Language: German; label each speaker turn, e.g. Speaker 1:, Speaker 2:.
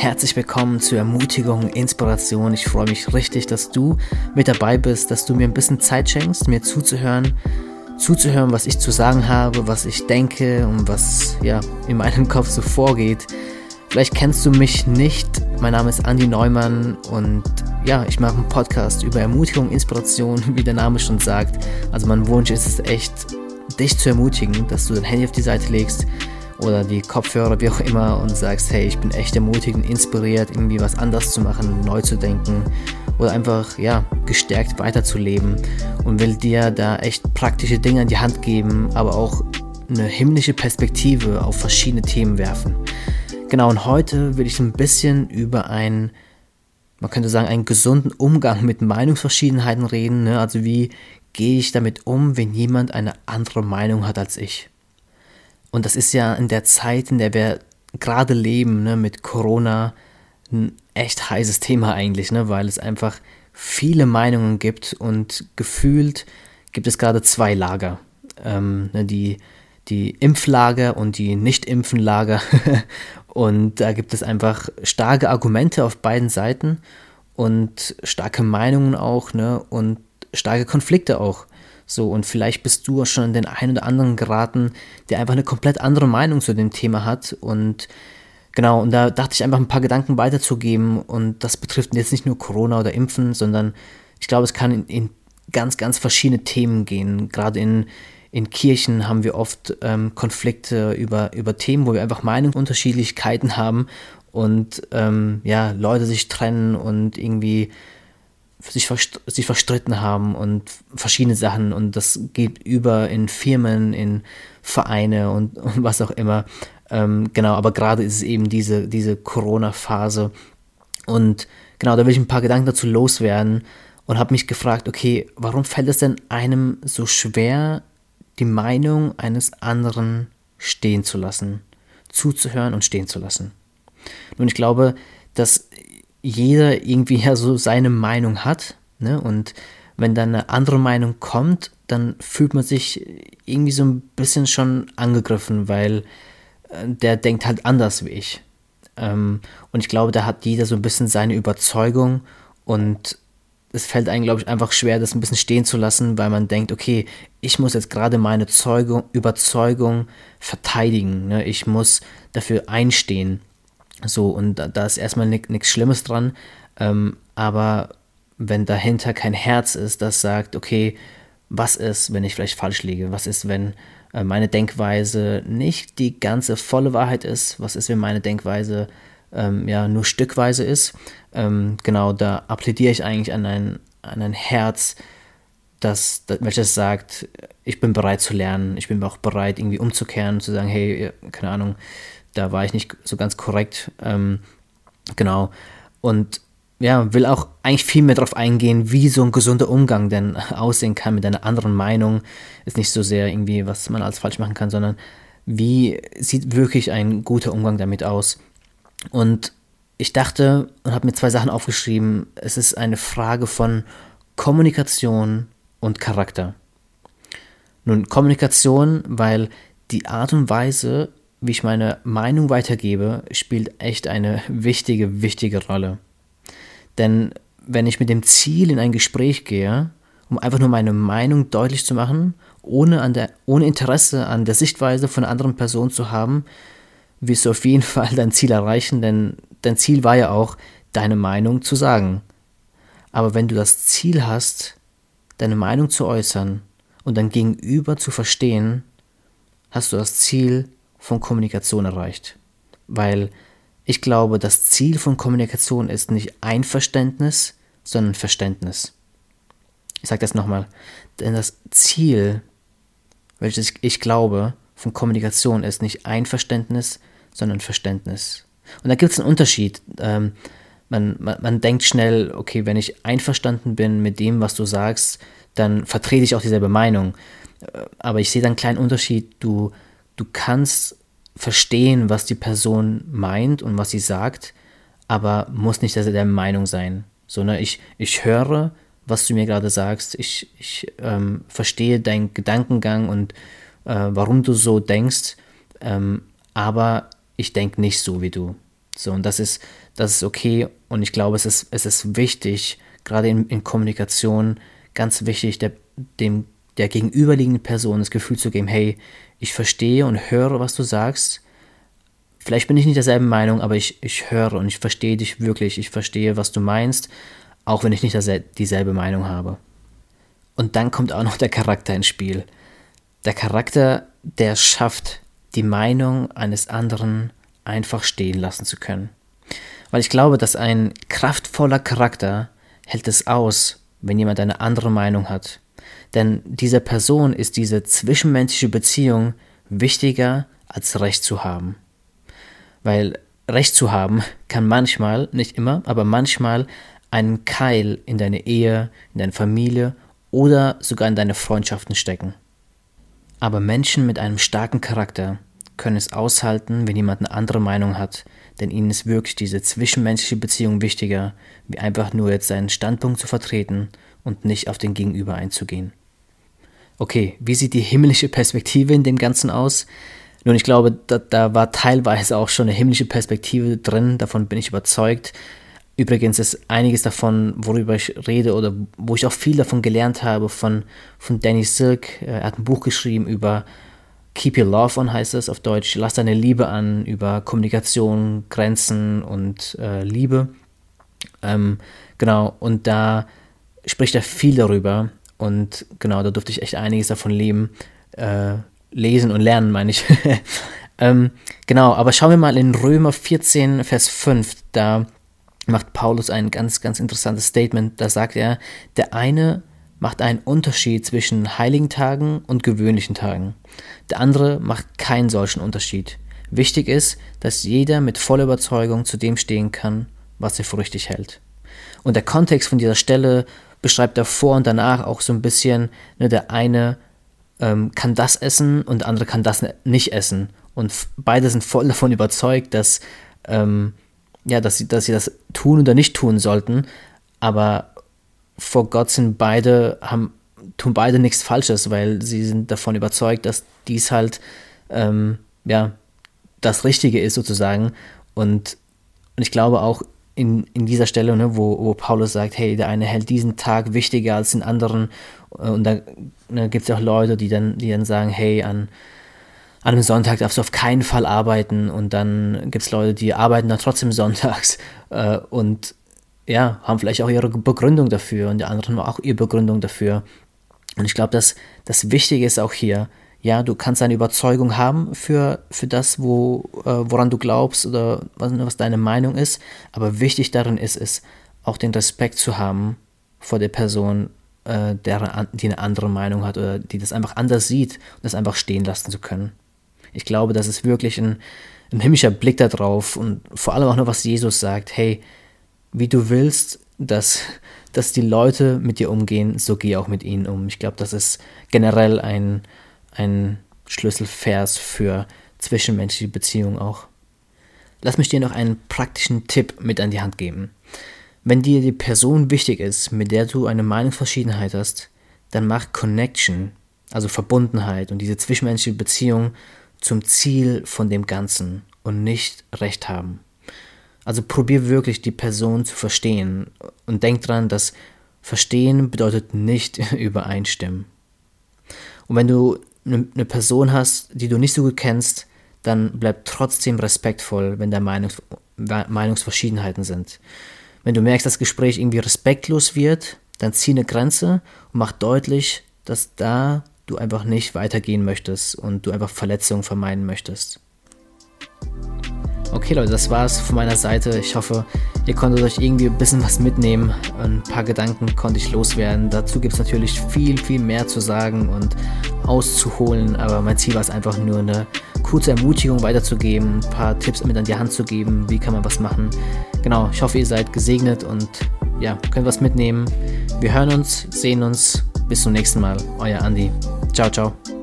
Speaker 1: Herzlich willkommen zur Ermutigung, Inspiration. Ich freue mich richtig, dass du mit dabei bist, dass du mir ein bisschen Zeit schenkst, mir zuzuhören, zuzuhören, was ich zu sagen habe, was ich denke und was ja in meinem Kopf so vorgeht. Vielleicht kennst du mich nicht. Mein Name ist Andy Neumann und ja, ich mache einen Podcast über Ermutigung, Inspiration, wie der Name schon sagt. Also mein Wunsch ist es echt, dich zu ermutigen, dass du dein Handy auf die Seite legst oder die Kopfhörer, wie auch immer, und sagst, hey, ich bin echt ermutigend, inspiriert, irgendwie was anders zu machen, neu zu denken oder einfach, ja, gestärkt weiterzuleben und will dir da echt praktische Dinge in die Hand geben, aber auch eine himmlische Perspektive auf verschiedene Themen werfen. Genau, und heute will ich ein bisschen über einen, man könnte sagen, einen gesunden Umgang mit Meinungsverschiedenheiten reden. Ne? Also wie gehe ich damit um, wenn jemand eine andere Meinung hat als ich? Und das ist ja in der Zeit, in der wir gerade leben, ne, mit Corona, ein echt heißes Thema eigentlich, ne, weil es einfach viele Meinungen gibt und gefühlt gibt es gerade zwei Lager. Ähm, ne, die, die Impflager und die Nicht-Impfen-Lager. und da gibt es einfach starke Argumente auf beiden Seiten und starke Meinungen auch ne, und starke Konflikte auch. So, und vielleicht bist du schon in den einen oder anderen geraten, der einfach eine komplett andere Meinung zu dem Thema hat. Und genau, und da dachte ich einfach ein paar Gedanken weiterzugeben. Und das betrifft jetzt nicht nur Corona oder Impfen, sondern ich glaube, es kann in, in ganz, ganz verschiedene Themen gehen. Gerade in, in Kirchen haben wir oft ähm, Konflikte über, über Themen, wo wir einfach Meinungsunterschiedlichkeiten haben und ähm, ja, Leute sich trennen und irgendwie sich, sich verstritten haben und verschiedene Sachen und das geht über in Firmen, in Vereine und, und was auch immer. Ähm, genau, aber gerade ist es eben diese, diese Corona-Phase und genau, da will ich ein paar Gedanken dazu loswerden und habe mich gefragt, okay, warum fällt es denn einem so schwer, die Meinung eines anderen stehen zu lassen, zuzuhören und stehen zu lassen? Nun, ich glaube, dass jeder irgendwie ja so seine Meinung hat. Ne? Und wenn dann eine andere Meinung kommt, dann fühlt man sich irgendwie so ein bisschen schon angegriffen, weil äh, der denkt halt anders wie ich. Ähm, und ich glaube, da hat jeder so ein bisschen seine Überzeugung und es fällt einem, glaube ich, einfach schwer, das ein bisschen stehen zu lassen, weil man denkt, okay, ich muss jetzt gerade meine Zeugung, Überzeugung verteidigen. Ne? Ich muss dafür einstehen. So, und da, da ist erstmal nichts Schlimmes dran. Ähm, aber wenn dahinter kein Herz ist, das sagt, okay, was ist, wenn ich vielleicht falsch liege? Was ist, wenn äh, meine Denkweise nicht die ganze volle Wahrheit ist? Was ist, wenn meine Denkweise ähm, ja nur stückweise ist? Ähm, genau, da appelliere ich eigentlich an ein, an ein Herz, das, das, welches sagt, ich bin bereit zu lernen, ich bin auch bereit, irgendwie umzukehren zu sagen, hey, keine Ahnung, da war ich nicht so ganz korrekt. Ähm, genau. Und ja, will auch eigentlich viel mehr darauf eingehen, wie so ein gesunder Umgang denn aussehen kann mit einer anderen Meinung. Ist nicht so sehr irgendwie, was man als falsch machen kann, sondern wie sieht wirklich ein guter Umgang damit aus. Und ich dachte und habe mir zwei Sachen aufgeschrieben. Es ist eine Frage von Kommunikation und Charakter. Nun, Kommunikation, weil die Art und Weise, wie ich meine Meinung weitergebe, spielt echt eine wichtige, wichtige Rolle. Denn wenn ich mit dem Ziel in ein Gespräch gehe, um einfach nur meine Meinung deutlich zu machen, ohne, an der, ohne Interesse an der Sichtweise von einer anderen Person zu haben, wirst du auf jeden Fall dein Ziel erreichen, denn dein Ziel war ja auch, deine Meinung zu sagen. Aber wenn du das Ziel hast, deine Meinung zu äußern und dein Gegenüber zu verstehen, hast du das Ziel, von Kommunikation erreicht. Weil ich glaube, das Ziel von Kommunikation ist nicht Einverständnis, sondern Verständnis. Ich sage das nochmal. Denn das Ziel, welches ich glaube, von Kommunikation ist nicht Einverständnis, sondern Verständnis. Und da gibt es einen Unterschied. Ähm, man, man, man denkt schnell, okay, wenn ich einverstanden bin mit dem, was du sagst, dann vertrete ich auch dieselbe Meinung. Äh, aber ich sehe da einen kleinen Unterschied. Du du kannst verstehen, was die Person meint und was sie sagt, aber muss nicht der Meinung sein. Sondern ich, ich höre, was du mir gerade sagst, ich, ich ähm, verstehe deinen Gedankengang und äh, warum du so denkst, ähm, aber ich denke nicht so wie du. So, und das ist, das ist okay. Und ich glaube, es ist, es ist wichtig, gerade in, in Kommunikation, ganz wichtig, der, dem, der gegenüberliegenden Person das Gefühl zu geben, hey, ich verstehe und höre, was du sagst. Vielleicht bin ich nicht derselben Meinung, aber ich, ich höre und ich verstehe dich wirklich. Ich verstehe, was du meinst, auch wenn ich nicht dieselbe Meinung habe. Und dann kommt auch noch der Charakter ins Spiel. Der Charakter, der schafft, die Meinung eines anderen einfach stehen lassen zu können. Weil ich glaube, dass ein kraftvoller Charakter hält es aus, wenn jemand eine andere Meinung hat. Denn dieser Person ist diese zwischenmenschliche Beziehung wichtiger als Recht zu haben. Weil Recht zu haben kann manchmal, nicht immer, aber manchmal einen Keil in deine Ehe, in deine Familie oder sogar in deine Freundschaften stecken. Aber Menschen mit einem starken Charakter können es aushalten, wenn jemand eine andere Meinung hat, denn ihnen ist wirklich diese zwischenmenschliche Beziehung wichtiger, wie einfach nur jetzt seinen Standpunkt zu vertreten und nicht auf den Gegenüber einzugehen. Okay, wie sieht die himmlische Perspektive in dem Ganzen aus? Nun, ich glaube, da, da war teilweise auch schon eine himmlische Perspektive drin, davon bin ich überzeugt. Übrigens ist einiges davon, worüber ich rede oder wo ich auch viel davon gelernt habe, von, von Danny Silk. Er hat ein Buch geschrieben über Keep Your Love On heißt es auf Deutsch. Lass deine Liebe an über Kommunikation, Grenzen und äh, Liebe. Ähm, genau, und da spricht er viel darüber. Und genau, da durfte ich echt einiges davon leben, äh, lesen und lernen, meine ich. ähm, genau, aber schauen wir mal in Römer 14, Vers 5. Da macht Paulus ein ganz, ganz interessantes Statement. Da sagt er, der eine macht einen Unterschied zwischen heiligen Tagen und gewöhnlichen Tagen. Der andere macht keinen solchen Unterschied. Wichtig ist, dass jeder mit voller Überzeugung zu dem stehen kann, was er für richtig hält. Und der Kontext von dieser Stelle beschreibt davor und danach auch so ein bisschen, ne, der eine ähm, kann das essen und der andere kann das nicht essen. Und beide sind voll davon überzeugt, dass, ähm, ja, dass, sie, dass sie das tun oder nicht tun sollten. Aber vor Gott sind beide, haben, tun beide nichts Falsches, weil sie sind davon überzeugt, dass dies halt ähm, ja, das Richtige ist sozusagen. Und, und ich glaube auch in, in dieser Stelle, ne, wo, wo Paulus sagt, hey, der eine hält diesen Tag wichtiger als den anderen. Und da ne, gibt es auch Leute, die dann, die dann sagen, hey, an, an einem Sonntag darfst du auf keinen Fall arbeiten. Und dann gibt es Leute, die arbeiten dann trotzdem sonntags. Äh, und ja, haben vielleicht auch ihre Begründung dafür und die anderen haben auch ihre Begründung dafür. Und ich glaube, dass das Wichtige ist auch hier, ja, du kannst eine Überzeugung haben für, für das, wo, äh, woran du glaubst oder was, was deine Meinung ist, aber wichtig darin ist es, auch den Respekt zu haben vor der Person, äh, der, die eine andere Meinung hat oder die das einfach anders sieht und das einfach stehen lassen zu können. Ich glaube, das ist wirklich ein, ein himmlischer Blick darauf und vor allem auch nur, was Jesus sagt, hey, wie du willst, dass, dass die Leute mit dir umgehen, so geh auch mit ihnen um. Ich glaube, das ist generell ein, ein Schlüsselvers für zwischenmenschliche Beziehungen auch. Lass mich dir noch einen praktischen Tipp mit an die Hand geben. Wenn dir die Person wichtig ist, mit der du eine Meinungsverschiedenheit hast, dann mach Connection, also Verbundenheit und diese zwischenmenschliche Beziehung zum Ziel von dem Ganzen und nicht Recht haben. Also probier wirklich die Person zu verstehen und denk dran, dass verstehen bedeutet nicht übereinstimmen. Und wenn du eine Person hast, die du nicht so gut kennst, dann bleib trotzdem respektvoll, wenn da Meinungs Meinungsverschiedenheiten sind. Wenn du merkst, dass das Gespräch irgendwie respektlos wird, dann zieh eine Grenze und mach deutlich, dass da du einfach nicht weitergehen möchtest und du einfach Verletzungen vermeiden möchtest. Okay Leute, das war's von meiner Seite. Ich hoffe, ihr konntet euch irgendwie ein bisschen was mitnehmen. Ein paar Gedanken konnte ich loswerden. Dazu gibt es natürlich viel, viel mehr zu sagen und auszuholen. Aber mein Ziel war es einfach nur eine kurze Ermutigung weiterzugeben, ein paar Tipps mit an die Hand zu geben, wie kann man was machen. Genau, ich hoffe, ihr seid gesegnet und ja, könnt was mitnehmen. Wir hören uns, sehen uns. Bis zum nächsten Mal. Euer Andi. Ciao, ciao.